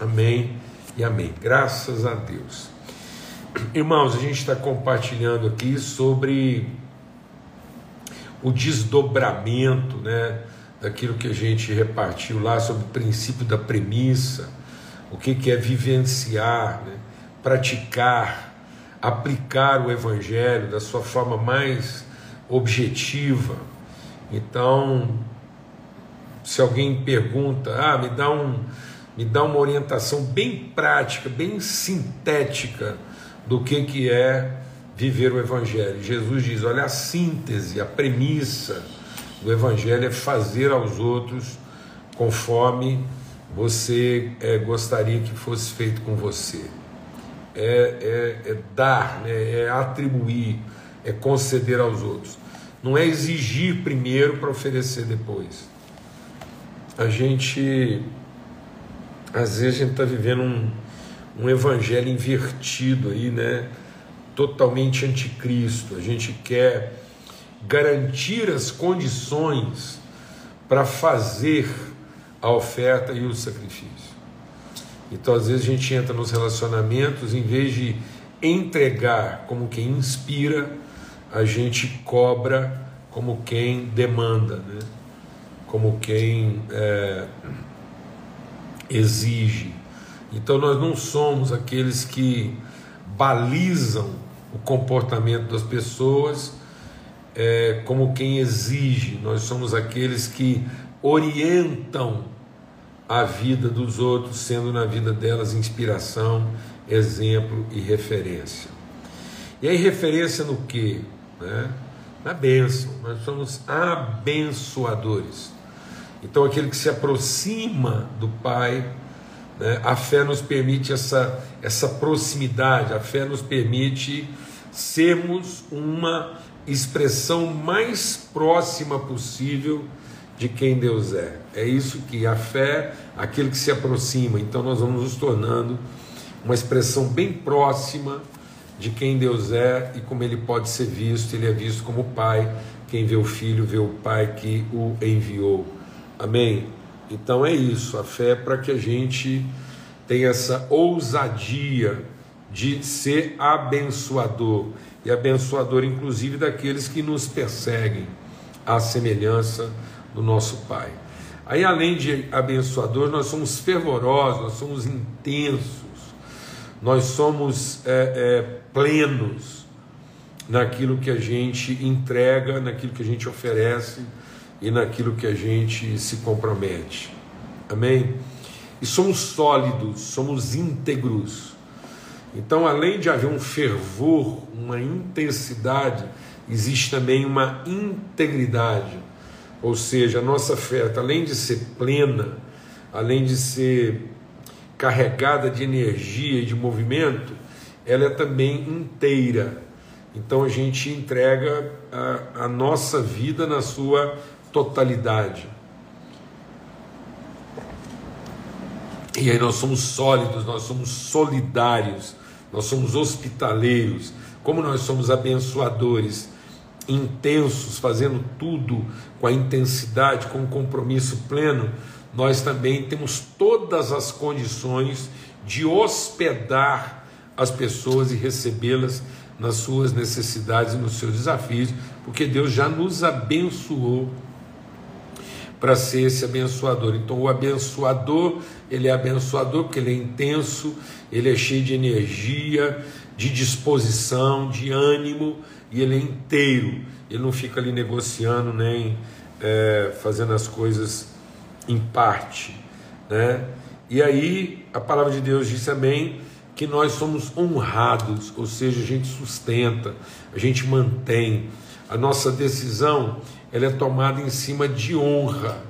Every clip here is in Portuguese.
Amém e amém. Graças a Deus. Irmãos, a gente está compartilhando aqui sobre o desdobramento, né, daquilo que a gente repartiu lá sobre o princípio da premissa, o que, que é vivenciar, né, praticar, aplicar o Evangelho da sua forma mais objetiva. Então, se alguém pergunta, ah, me dá um, me dá uma orientação bem prática, bem sintética do que, que é viver o Evangelho. Jesus diz: olha, a síntese, a premissa do Evangelho é fazer aos outros conforme você é, gostaria que fosse feito com você. É, é, é dar, né, é atribuir, é conceder aos outros. Não é exigir primeiro para oferecer depois. A gente, às vezes, a gente está vivendo um, um evangelho invertido aí, né? Totalmente anticristo. A gente quer garantir as condições para fazer a oferta e o sacrifício. Então, às vezes, a gente entra nos relacionamentos, em vez de entregar como quem inspira, a gente cobra como quem demanda, né? como quem é, exige. Então, nós não somos aqueles que balizam o comportamento das pessoas é, como quem exige, nós somos aqueles que orientam a vida dos outros, sendo na vida delas inspiração, exemplo e referência. E aí, referência no que? Né? Na bênção, nós somos abençoadores. Então, aquele que se aproxima do Pai, né? a fé nos permite essa, essa proximidade, a fé nos permite sermos uma expressão mais próxima possível de quem Deus é. É isso que a fé, aquele que se aproxima. Então nós vamos nos tornando uma expressão bem próxima de quem Deus é e como ele pode ser visto. Ele é visto como Pai. Quem vê o Filho vê o Pai que o enviou. Amém? Então é isso. A fé é para que a gente tenha essa ousadia de ser abençoador e abençoador, inclusive, daqueles que nos perseguem, à semelhança do nosso Pai. Aí, além de abençoador, nós somos fervorosos, nós somos intensos, nós somos é, é, plenos naquilo que a gente entrega, naquilo que a gente oferece e naquilo que a gente se compromete. Amém? E somos sólidos, somos íntegros. Então, além de haver um fervor, uma intensidade, existe também uma integridade. Ou seja, a nossa fé, além de ser plena, além de ser carregada de energia e de movimento, ela é também inteira. Então a gente entrega a, a nossa vida na sua totalidade. E aí nós somos sólidos, nós somos solidários, nós somos hospitaleiros, como nós somos abençoadores, intensos, fazendo tudo com a intensidade, com o compromisso pleno, nós também temos todas as condições de hospedar as pessoas e recebê-las nas suas necessidades e nos seus desafios, porque Deus já nos abençoou para ser esse abençoador. Então, o abençoador, ele é abençoador porque ele é intenso, ele é cheio de energia, de disposição, de ânimo, e ele é inteiro. Ele não fica ali negociando nem é, fazendo as coisas em parte. Né? E aí, a palavra de Deus diz também que nós somos honrados, ou seja, a gente sustenta, a gente mantém. A nossa decisão ela é tomada em cima de honra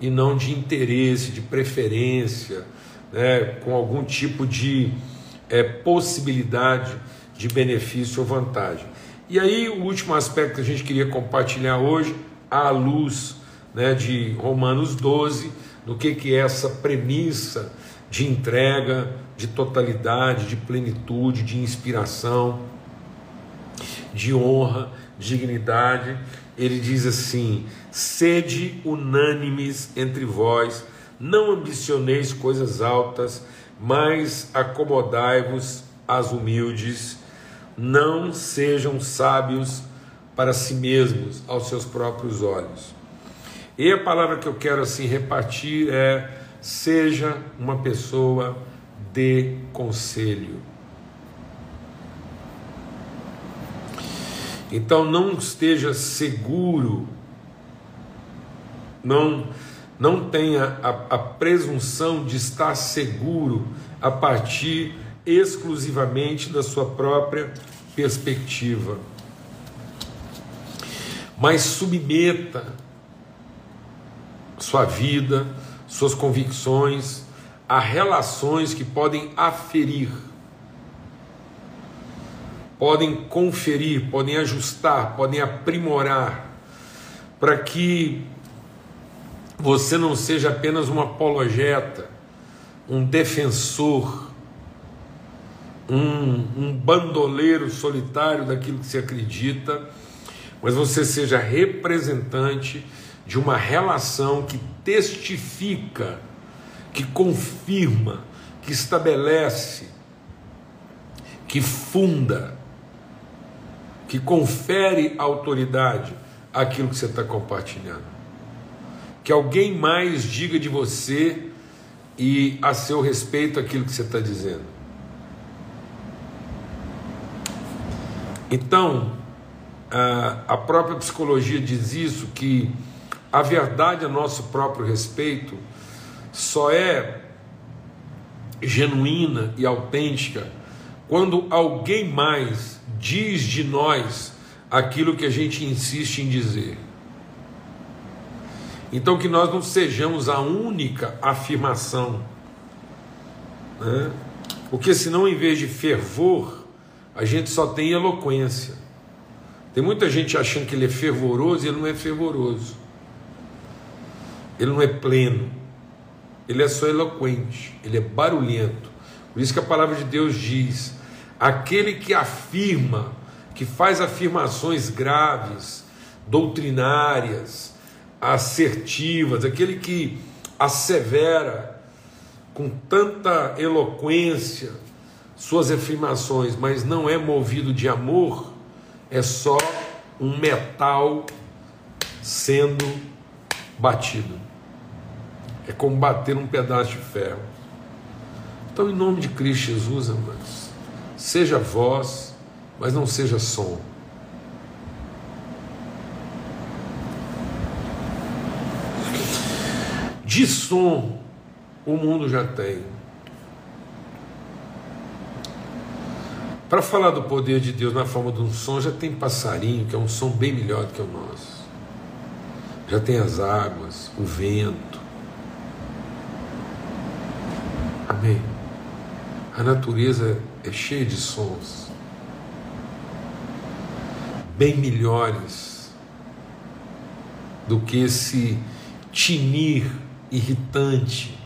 e não de interesse, de preferência, né, com algum tipo de é, possibilidade de benefício ou vantagem. E aí, o último aspecto que a gente queria compartilhar hoje, à luz né, de Romanos 12, do que, que é essa premissa de entrega, de totalidade, de plenitude, de inspiração, de honra, dignidade ele diz assim: sede unânimes entre vós, não ambicioneis coisas altas, mas acomodai-vos às humildes, não sejam sábios para si mesmos, aos seus próprios olhos. E a palavra que eu quero assim repartir é: seja uma pessoa de conselho. Então não esteja seguro, não não tenha a, a presunção de estar seguro a partir exclusivamente da sua própria perspectiva. Mas submeta sua vida, suas convicções a relações que podem aferir, podem conferir, podem ajustar, podem aprimorar, para que você não seja apenas um apologeta, um defensor, um, um bandoleiro solitário daquilo que se acredita, mas você seja representante de uma relação que testifica, que confirma, que estabelece, que funda, que confere autoridade àquilo que você está compartilhando que alguém mais diga de você e a seu respeito aquilo que você está dizendo. Então, a própria psicologia diz isso, que a verdade a nosso próprio respeito só é genuína e autêntica quando alguém mais diz de nós aquilo que a gente insiste em dizer. Então, que nós não sejamos a única afirmação, né? porque senão, em vez de fervor, a gente só tem eloquência. Tem muita gente achando que ele é fervoroso e ele não é fervoroso, ele não é pleno, ele é só eloquente, ele é barulhento. Por isso que a palavra de Deus diz: aquele que afirma, que faz afirmações graves, doutrinárias, assertivas, aquele que assevera com tanta eloquência suas afirmações, mas não é movido de amor, é só um metal sendo batido. É como bater um pedaço de ferro. Então, em nome de Cristo Jesus, amados, seja voz, mas não seja som. de som o mundo já tem. Para falar do poder de Deus na forma de um som, já tem passarinho, que é um som bem melhor do que o nosso. Já tem as águas, o vento. Amém. A natureza é cheia de sons, bem melhores do que esse tinir irritante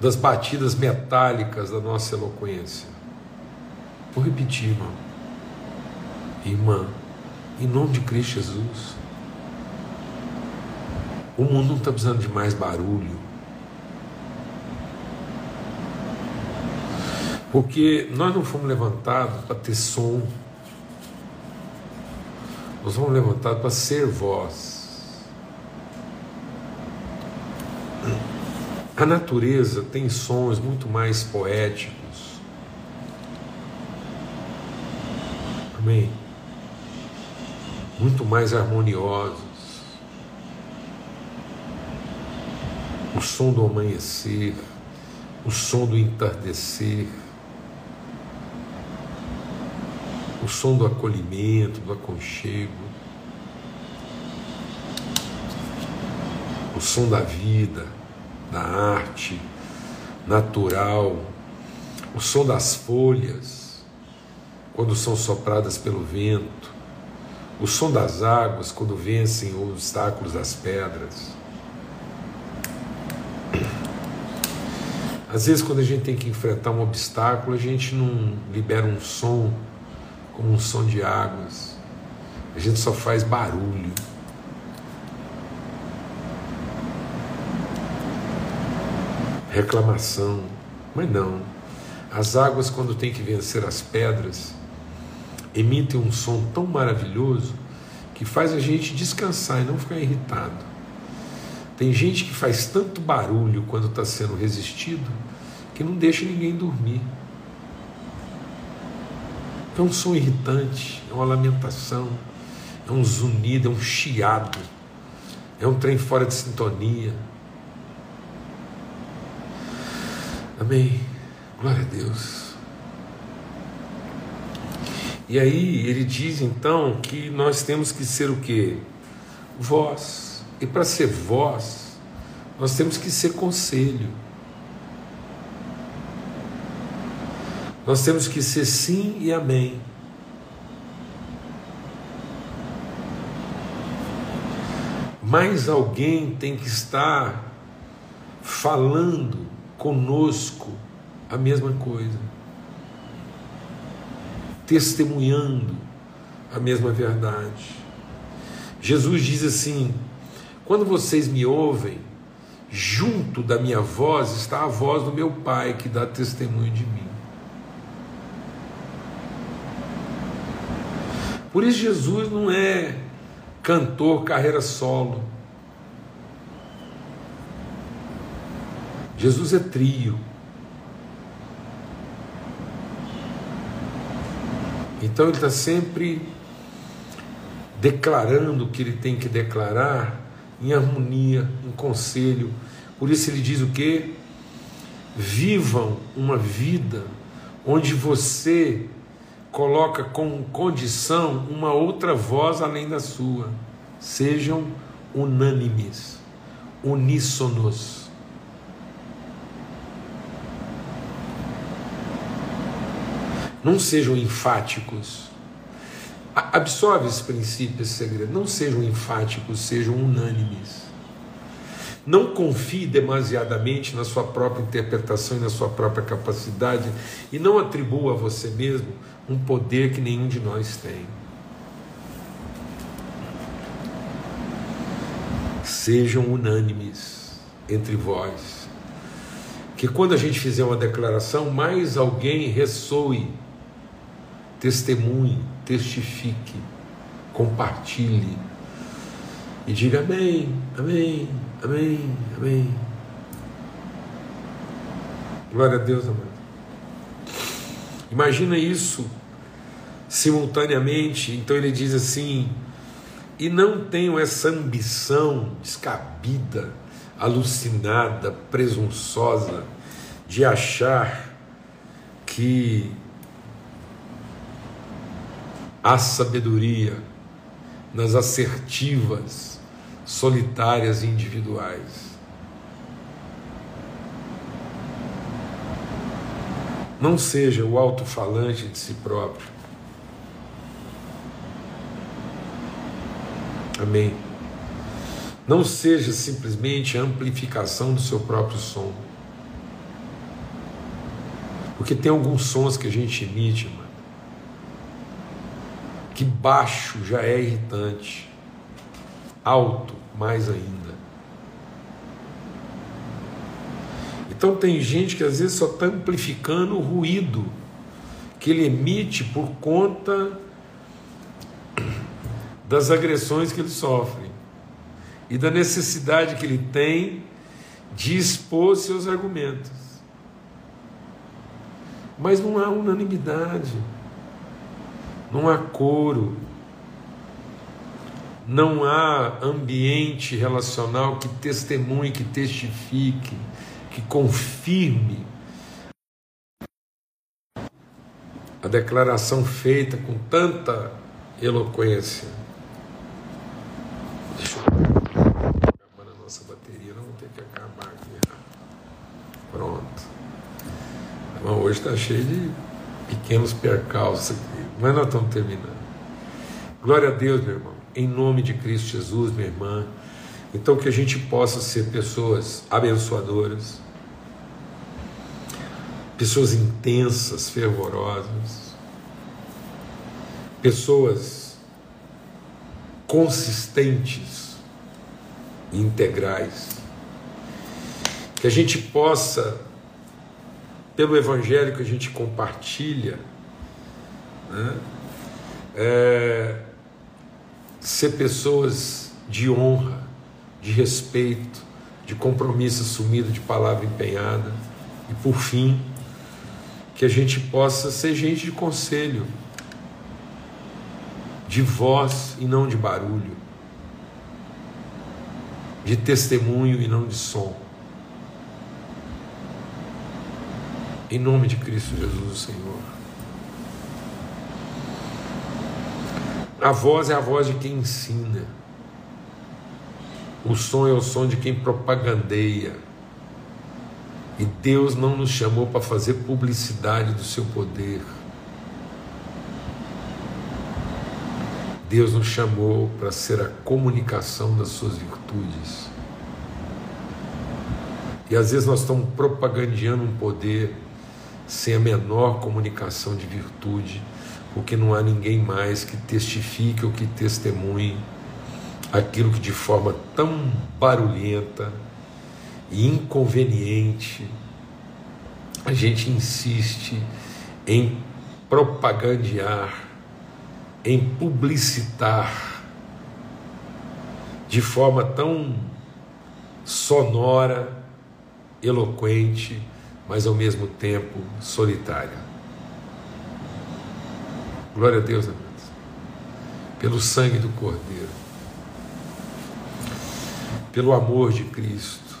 das batidas metálicas da nossa eloquência. Vou repetir, irmão. Irmã, em nome de Cristo Jesus. O mundo não está precisando de mais barulho. Porque nós não fomos levantados para ter som. Nós fomos levantados para ser voz. A natureza tem sons muito mais poéticos. Amém? Muito mais harmoniosos. O som do amanhecer, o som do entardecer, o som do acolhimento, do aconchego, o som da vida da arte natural, o som das folhas quando são sopradas pelo vento, o som das águas quando vencem os obstáculos das pedras. Às vezes, quando a gente tem que enfrentar um obstáculo, a gente não libera um som como um som de águas, a gente só faz barulho. reclamação. Mas não. As águas, quando tem que vencer as pedras, emitem um som tão maravilhoso que faz a gente descansar e não ficar irritado. Tem gente que faz tanto barulho quando está sendo resistido que não deixa ninguém dormir. É um som irritante, é uma lamentação, é um zunido, é um chiado, é um trem fora de sintonia. Amém. Glória a Deus. E aí ele diz então que nós temos que ser o que? Voz. E para ser voz, nós temos que ser conselho. Nós temos que ser sim e amém. Mas alguém tem que estar falando conosco a mesma coisa, testemunhando a mesma verdade. Jesus diz assim: quando vocês me ouvem, junto da minha voz está a voz do meu Pai que dá testemunho de mim. Por isso, Jesus não é cantor carreira solo. Jesus é trio. Então ele está sempre declarando o que ele tem que declarar em harmonia, em conselho. Por isso ele diz o que? Vivam uma vida onde você coloca com condição uma outra voz além da sua. Sejam unânimes, uníssonos. Não sejam enfáticos. Absorve esse princípio, esse segredo. Não sejam enfáticos, sejam unânimes. Não confie demasiadamente na sua própria interpretação e na sua própria capacidade e não atribua a você mesmo um poder que nenhum de nós tem. Sejam unânimes entre vós. Que quando a gente fizer uma declaração, mais alguém ressoe, testemunhe, testifique, compartilhe e diga amém, amém, amém, amém. Glória a Deus, amado. Imagina isso simultaneamente. Então ele diz assim: e não tenho essa ambição descabida, alucinada, presunçosa de achar que há sabedoria nas assertivas, solitárias e individuais. Não seja o alto-falante de si próprio. Amém. Não seja simplesmente a amplificação do seu próprio som. Porque tem alguns sons que a gente emite, mano, que baixo já é irritante, alto mais ainda. Então tem gente que às vezes só está amplificando o ruído que ele emite por conta das agressões que ele sofre e da necessidade que ele tem de expor seus argumentos. Mas não há unanimidade, não há coro, não há ambiente relacional que testemunhe, que testifique que confirme a declaração feita com tanta eloquência. Deixa eu acabar a nossa ter que acabar aqui. Pronto. Então, hoje está cheio de pequenos percalços aqui, mas nós estamos terminando. Glória a Deus, meu irmão. Em nome de Cristo Jesus, minha irmã. Então, que a gente possa ser pessoas abençoadoras, pessoas intensas, fervorosas, pessoas consistentes, integrais, que a gente possa, pelo Evangelho que a gente compartilha, né, é, ser pessoas de honra, de respeito, de compromisso assumido, de palavra empenhada, e por fim, que a gente possa ser gente de conselho, de voz e não de barulho, de testemunho e não de som. Em nome de Cristo Jesus, Senhor. A voz é a voz de quem ensina. O som é o som de quem propagandeia. E Deus não nos chamou para fazer publicidade do seu poder. Deus nos chamou para ser a comunicação das suas virtudes. E às vezes nós estamos propagandeando um poder sem a menor comunicação de virtude, porque não há ninguém mais que testifique ou que testemunhe aquilo que de forma tão barulhenta e inconveniente a gente insiste em propagandear em publicitar de forma tão sonora, eloquente, mas ao mesmo tempo solitária. Glória a Deus, amados. Pelo sangue do Cordeiro, pelo amor de Cristo,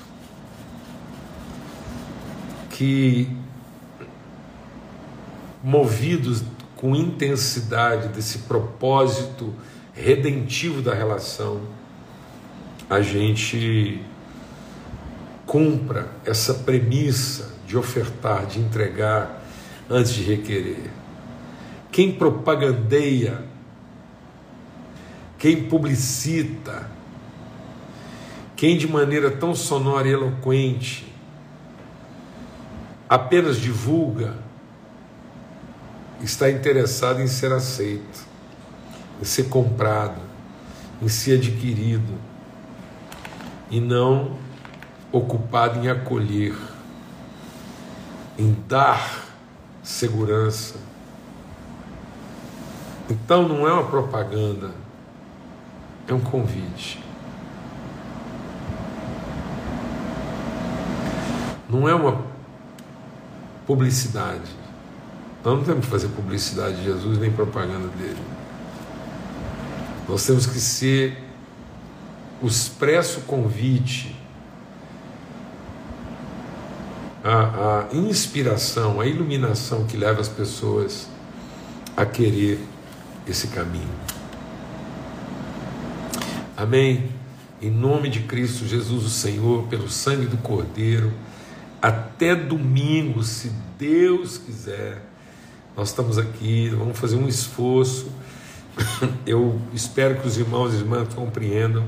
que movidos com intensidade desse propósito redentivo da relação, a gente cumpra essa premissa de ofertar, de entregar antes de requerer. Quem propagandeia, quem publicita, quem de maneira tão sonora e eloquente apenas divulga, está interessado em ser aceito, em ser comprado, em ser adquirido, e não ocupado em acolher, em dar segurança. Então não é uma propaganda, é um convite. Não é uma publicidade nós não temos que fazer publicidade de Jesus nem propaganda dele. Nós temos que ser o expresso convite, a, a inspiração, a iluminação que leva as pessoas a querer esse caminho. Amém? Em nome de Cristo Jesus, o Senhor, pelo sangue do Cordeiro, até domingo, se Deus quiser nós estamos aqui, vamos fazer um esforço. Eu espero que os irmãos e irmãs compreendam.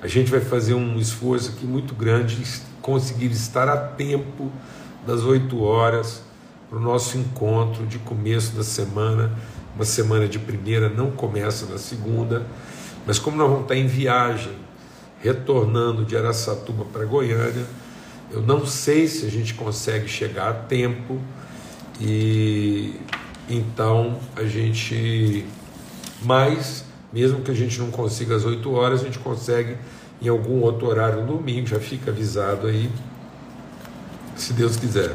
A gente vai fazer um esforço aqui muito grande, conseguir estar a tempo das 8 horas para o nosso encontro de começo da semana. Uma semana de primeira não começa na segunda, mas como nós vamos estar em viagem, retornando de Araçatuba para Goiânia, eu não sei se a gente consegue chegar a tempo e então a gente, mais, mesmo que a gente não consiga às 8 horas, a gente consegue em algum outro horário no domingo, já fica avisado aí, se Deus quiser.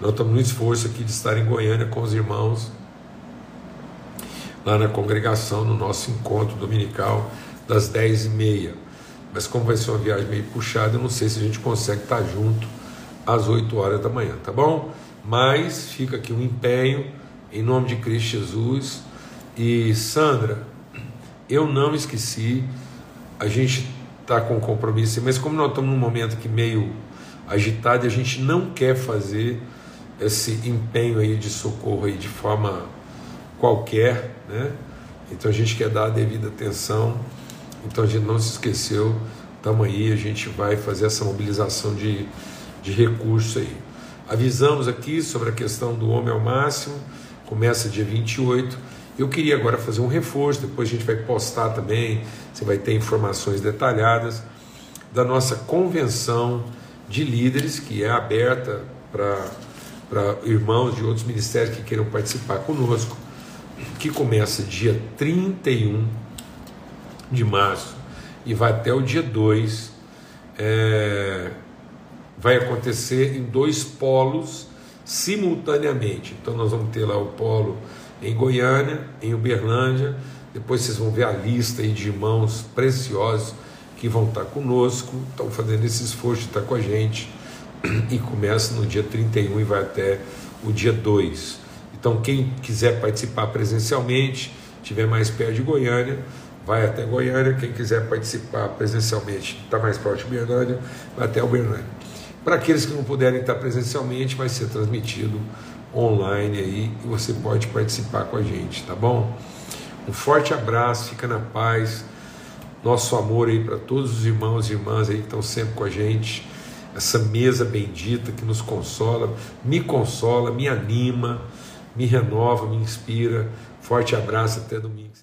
Nós estamos no esforço aqui de estar em Goiânia com os irmãos, lá na congregação, no nosso encontro dominical, das 10 e meia. Mas como vai ser uma viagem meio puxada, eu não sei se a gente consegue estar junto às 8 horas da manhã, tá bom? mas fica aqui um empenho em nome de Cristo Jesus. E Sandra, eu não esqueci, a gente está com compromisso, mas como nós estamos num momento que meio agitado, a gente não quer fazer esse empenho aí de socorro aí de forma qualquer, né? Então a gente quer dar a devida atenção. Então a gente não se esqueceu, estamos aí, a gente vai fazer essa mobilização de, de recursos aí. Avisamos aqui sobre a questão do homem ao máximo, começa dia 28. Eu queria agora fazer um reforço, depois a gente vai postar também, você vai ter informações detalhadas da nossa convenção de líderes, que é aberta para irmãos de outros ministérios que queiram participar conosco, que começa dia 31 de março e vai até o dia 2. É, vai acontecer em dois polos simultaneamente. Então nós vamos ter lá o polo em Goiânia, em Uberlândia, depois vocês vão ver a lista aí de irmãos preciosos que vão estar conosco, estão fazendo esse esforço de estar com a gente e começa no dia 31 e vai até o dia 2. Então quem quiser participar presencialmente, estiver mais perto de Goiânia, vai até Goiânia, quem quiser participar presencialmente, está mais próximo de Uberlândia, vai até Uberlândia. Para aqueles que não puderem estar presencialmente, vai ser transmitido online aí e você pode participar com a gente, tá bom? Um forte abraço, fica na paz. Nosso amor aí para todos os irmãos e irmãs aí que estão sempre com a gente. Essa mesa bendita que nos consola, me consola, me anima, me renova, me inspira. Forte abraço até domingo.